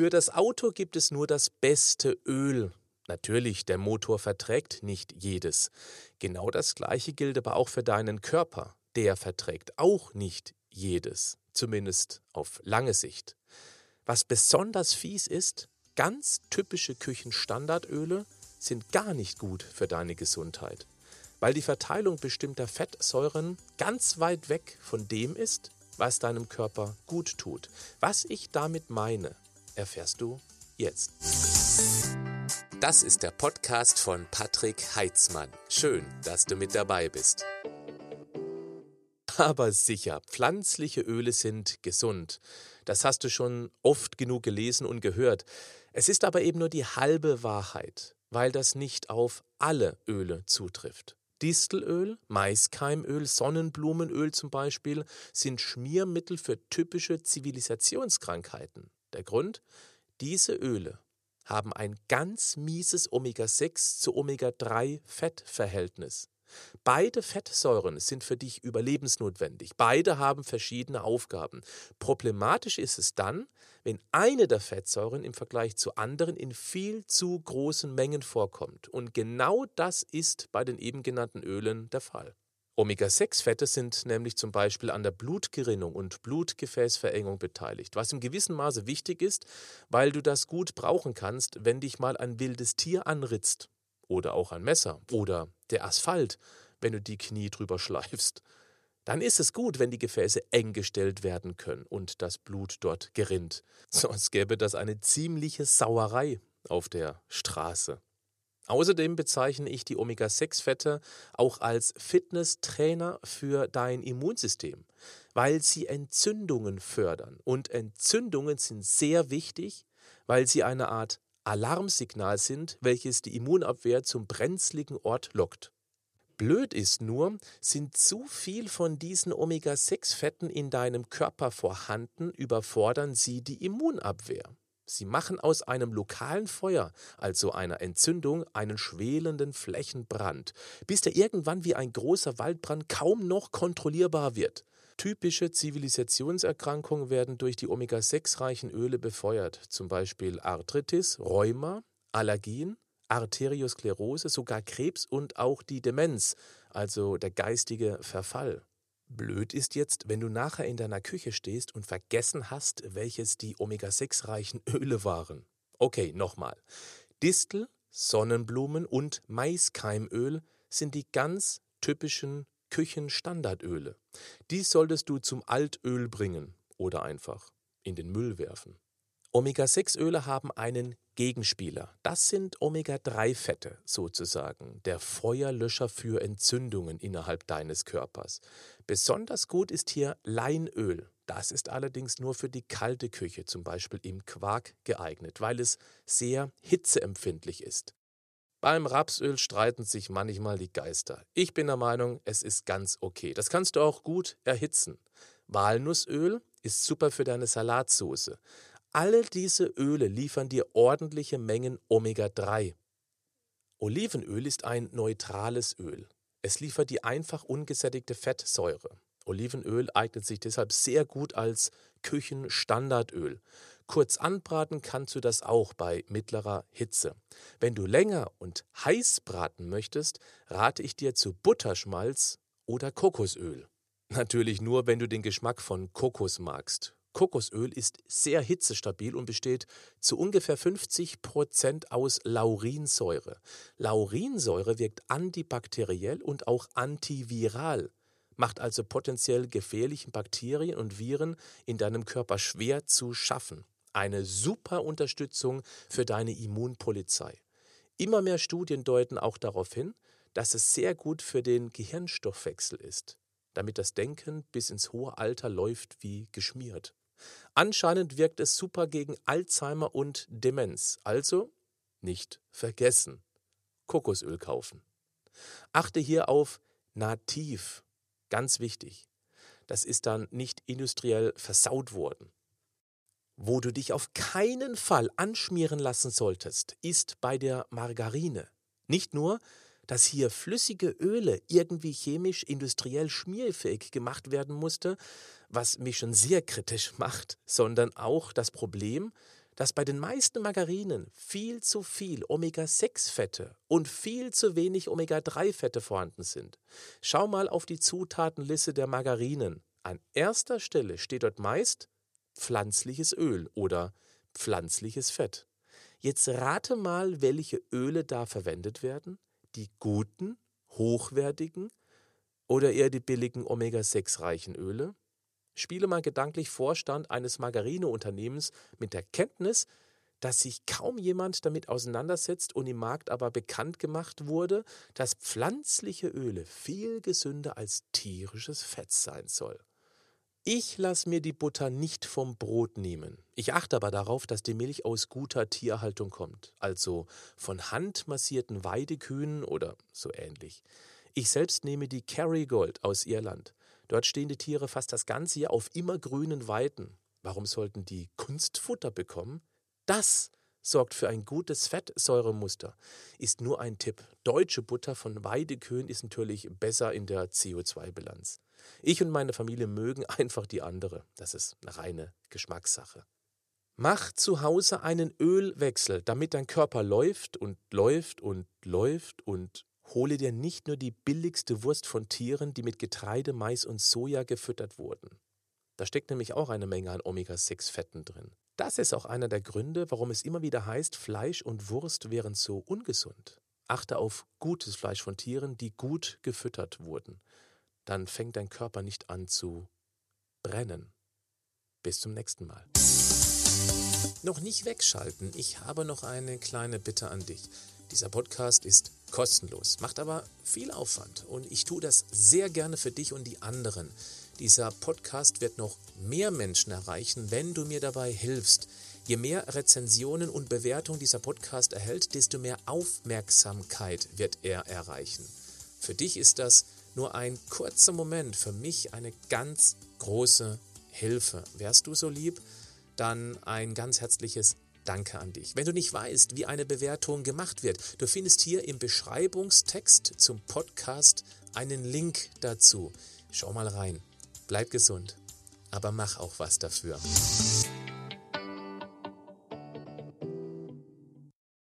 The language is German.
Für das Auto gibt es nur das beste Öl. Natürlich, der Motor verträgt nicht jedes. Genau das gleiche gilt aber auch für deinen Körper. Der verträgt auch nicht jedes, zumindest auf lange Sicht. Was besonders fies ist, ganz typische Küchenstandardöle sind gar nicht gut für deine Gesundheit, weil die Verteilung bestimmter Fettsäuren ganz weit weg von dem ist, was deinem Körper gut tut. Was ich damit meine, erfährst du jetzt. Das ist der Podcast von Patrick Heitzmann. Schön, dass du mit dabei bist. Aber sicher, pflanzliche Öle sind gesund. Das hast du schon oft genug gelesen und gehört. Es ist aber eben nur die halbe Wahrheit, weil das nicht auf alle Öle zutrifft. Distelöl, Maiskeimöl, Sonnenblumenöl zum Beispiel sind Schmiermittel für typische Zivilisationskrankheiten. Der Grund? Diese Öle haben ein ganz mieses Omega-6 zu Omega-3-Fettverhältnis. Beide Fettsäuren sind für dich überlebensnotwendig. Beide haben verschiedene Aufgaben. Problematisch ist es dann, wenn eine der Fettsäuren im Vergleich zu anderen in viel zu großen Mengen vorkommt. Und genau das ist bei den eben genannten Ölen der Fall. Omega-6-Fette sind nämlich zum Beispiel an der Blutgerinnung und Blutgefäßverengung beteiligt, was im gewissen Maße wichtig ist, weil du das gut brauchen kannst, wenn dich mal ein wildes Tier anritzt oder auch ein Messer oder der Asphalt, wenn du die Knie drüber schleifst. Dann ist es gut, wenn die Gefäße eng gestellt werden können und das Blut dort gerinnt. Sonst gäbe das eine ziemliche Sauerei auf der Straße. Außerdem bezeichne ich die Omega-6-Fette auch als Fitnesstrainer für dein Immunsystem, weil sie Entzündungen fördern. Und Entzündungen sind sehr wichtig, weil sie eine Art Alarmsignal sind, welches die Immunabwehr zum brenzligen Ort lockt. Blöd ist nur, sind zu viel von diesen Omega-6-Fetten in deinem Körper vorhanden, überfordern sie die Immunabwehr. Sie machen aus einem lokalen Feuer, also einer Entzündung, einen schwelenden Flächenbrand, bis der irgendwann wie ein großer Waldbrand kaum noch kontrollierbar wird. Typische Zivilisationserkrankungen werden durch die Omega-6-reichen Öle befeuert, zum Beispiel Arthritis, Rheuma, Allergien, Arteriosklerose, sogar Krebs und auch die Demenz, also der geistige Verfall. Blöd ist jetzt, wenn du nachher in deiner Küche stehst und vergessen hast, welches die Omega-6-reichen Öle waren. Okay, nochmal. Distel, Sonnenblumen und Maiskeimöl sind die ganz typischen Küchenstandardöle. Dies solltest du zum Altöl bringen oder einfach in den Müll werfen. Omega-6-Öle haben einen Gegenspieler. Das sind Omega-3-Fette sozusagen, der Feuerlöscher für Entzündungen innerhalb deines Körpers. Besonders gut ist hier Leinöl. Das ist allerdings nur für die kalte Küche, zum Beispiel im Quark, geeignet, weil es sehr hitzeempfindlich ist. Beim Rapsöl streiten sich manchmal die Geister. Ich bin der Meinung, es ist ganz okay. Das kannst du auch gut erhitzen. Walnussöl ist super für deine Salatsauce. Alle diese Öle liefern dir ordentliche Mengen Omega-3. Olivenöl ist ein neutrales Öl. Es liefert die einfach ungesättigte Fettsäure. Olivenöl eignet sich deshalb sehr gut als Küchenstandardöl. Kurz anbraten kannst du das auch bei mittlerer Hitze. Wenn du länger und heiß braten möchtest, rate ich dir zu Butterschmalz oder Kokosöl. Natürlich nur, wenn du den Geschmack von Kokos magst. Kokosöl ist sehr hitzestabil und besteht zu ungefähr 50 Prozent aus Laurinsäure. Laurinsäure wirkt antibakteriell und auch antiviral macht also potenziell gefährlichen Bakterien und Viren in deinem Körper schwer zu schaffen. Eine super Unterstützung für deine Immunpolizei. Immer mehr Studien deuten auch darauf hin, dass es sehr gut für den Gehirnstoffwechsel ist, damit das Denken bis ins hohe Alter läuft wie geschmiert. Anscheinend wirkt es super gegen Alzheimer und Demenz, also nicht vergessen. Kokosöl kaufen. Achte hier auf nativ, ganz wichtig. Das ist dann nicht industriell versaut worden. Wo du dich auf keinen Fall anschmieren lassen solltest, ist bei der Margarine. Nicht nur, dass hier flüssige Öle irgendwie chemisch industriell schmierfähig gemacht werden musste, was mich schon sehr kritisch macht, sondern auch das Problem, dass bei den meisten Margarinen viel zu viel Omega-6-Fette und viel zu wenig Omega-3-Fette vorhanden sind. Schau mal auf die Zutatenliste der Margarinen. An erster Stelle steht dort meist pflanzliches Öl oder pflanzliches Fett. Jetzt rate mal, welche Öle da verwendet werden. Die guten, hochwertigen oder eher die billigen Omega-6-reichen Öle? Spiele mal gedanklich Vorstand eines Margarineunternehmens mit der Kenntnis, dass sich kaum jemand damit auseinandersetzt und im Markt aber bekannt gemacht wurde, dass pflanzliche Öle viel gesünder als tierisches Fett sein soll. Ich lasse mir die Butter nicht vom Brot nehmen. Ich achte aber darauf, dass die Milch aus guter Tierhaltung kommt, also von handmassierten Weidekühen oder so ähnlich. Ich selbst nehme die Kerrygold aus Irland. Dort stehen die Tiere fast das ganze Jahr auf immergrünen Weiden. Warum sollten die Kunstfutter bekommen? Das sorgt für ein gutes Fettsäuremuster. Ist nur ein Tipp. Deutsche Butter von Weidekühen ist natürlich besser in der CO2-Bilanz. Ich und meine Familie mögen einfach die andere. Das ist eine reine Geschmackssache. Mach zu Hause einen Ölwechsel, damit dein Körper läuft und läuft und läuft und hole dir nicht nur die billigste Wurst von Tieren, die mit Getreide, Mais und Soja gefüttert wurden. Da steckt nämlich auch eine Menge an Omega-6-Fetten drin. Das ist auch einer der Gründe, warum es immer wieder heißt, Fleisch und Wurst wären so ungesund. Achte auf gutes Fleisch von Tieren, die gut gefüttert wurden. Dann fängt dein Körper nicht an zu brennen. Bis zum nächsten Mal. Noch nicht wegschalten, ich habe noch eine kleine Bitte an dich. Dieser Podcast ist kostenlos, macht aber viel Aufwand und ich tue das sehr gerne für dich und die anderen. Dieser Podcast wird noch mehr Menschen erreichen, wenn du mir dabei hilfst. Je mehr Rezensionen und Bewertungen dieser Podcast erhält, desto mehr Aufmerksamkeit wird er erreichen. Für dich ist das nur ein kurzer Moment, für mich eine ganz große Hilfe. Wärst du so lieb, dann ein ganz herzliches Danke an dich. Wenn du nicht weißt, wie eine Bewertung gemacht wird, du findest hier im Beschreibungstext zum Podcast einen Link dazu. Schau mal rein. Bleib gesund, aber mach auch was dafür.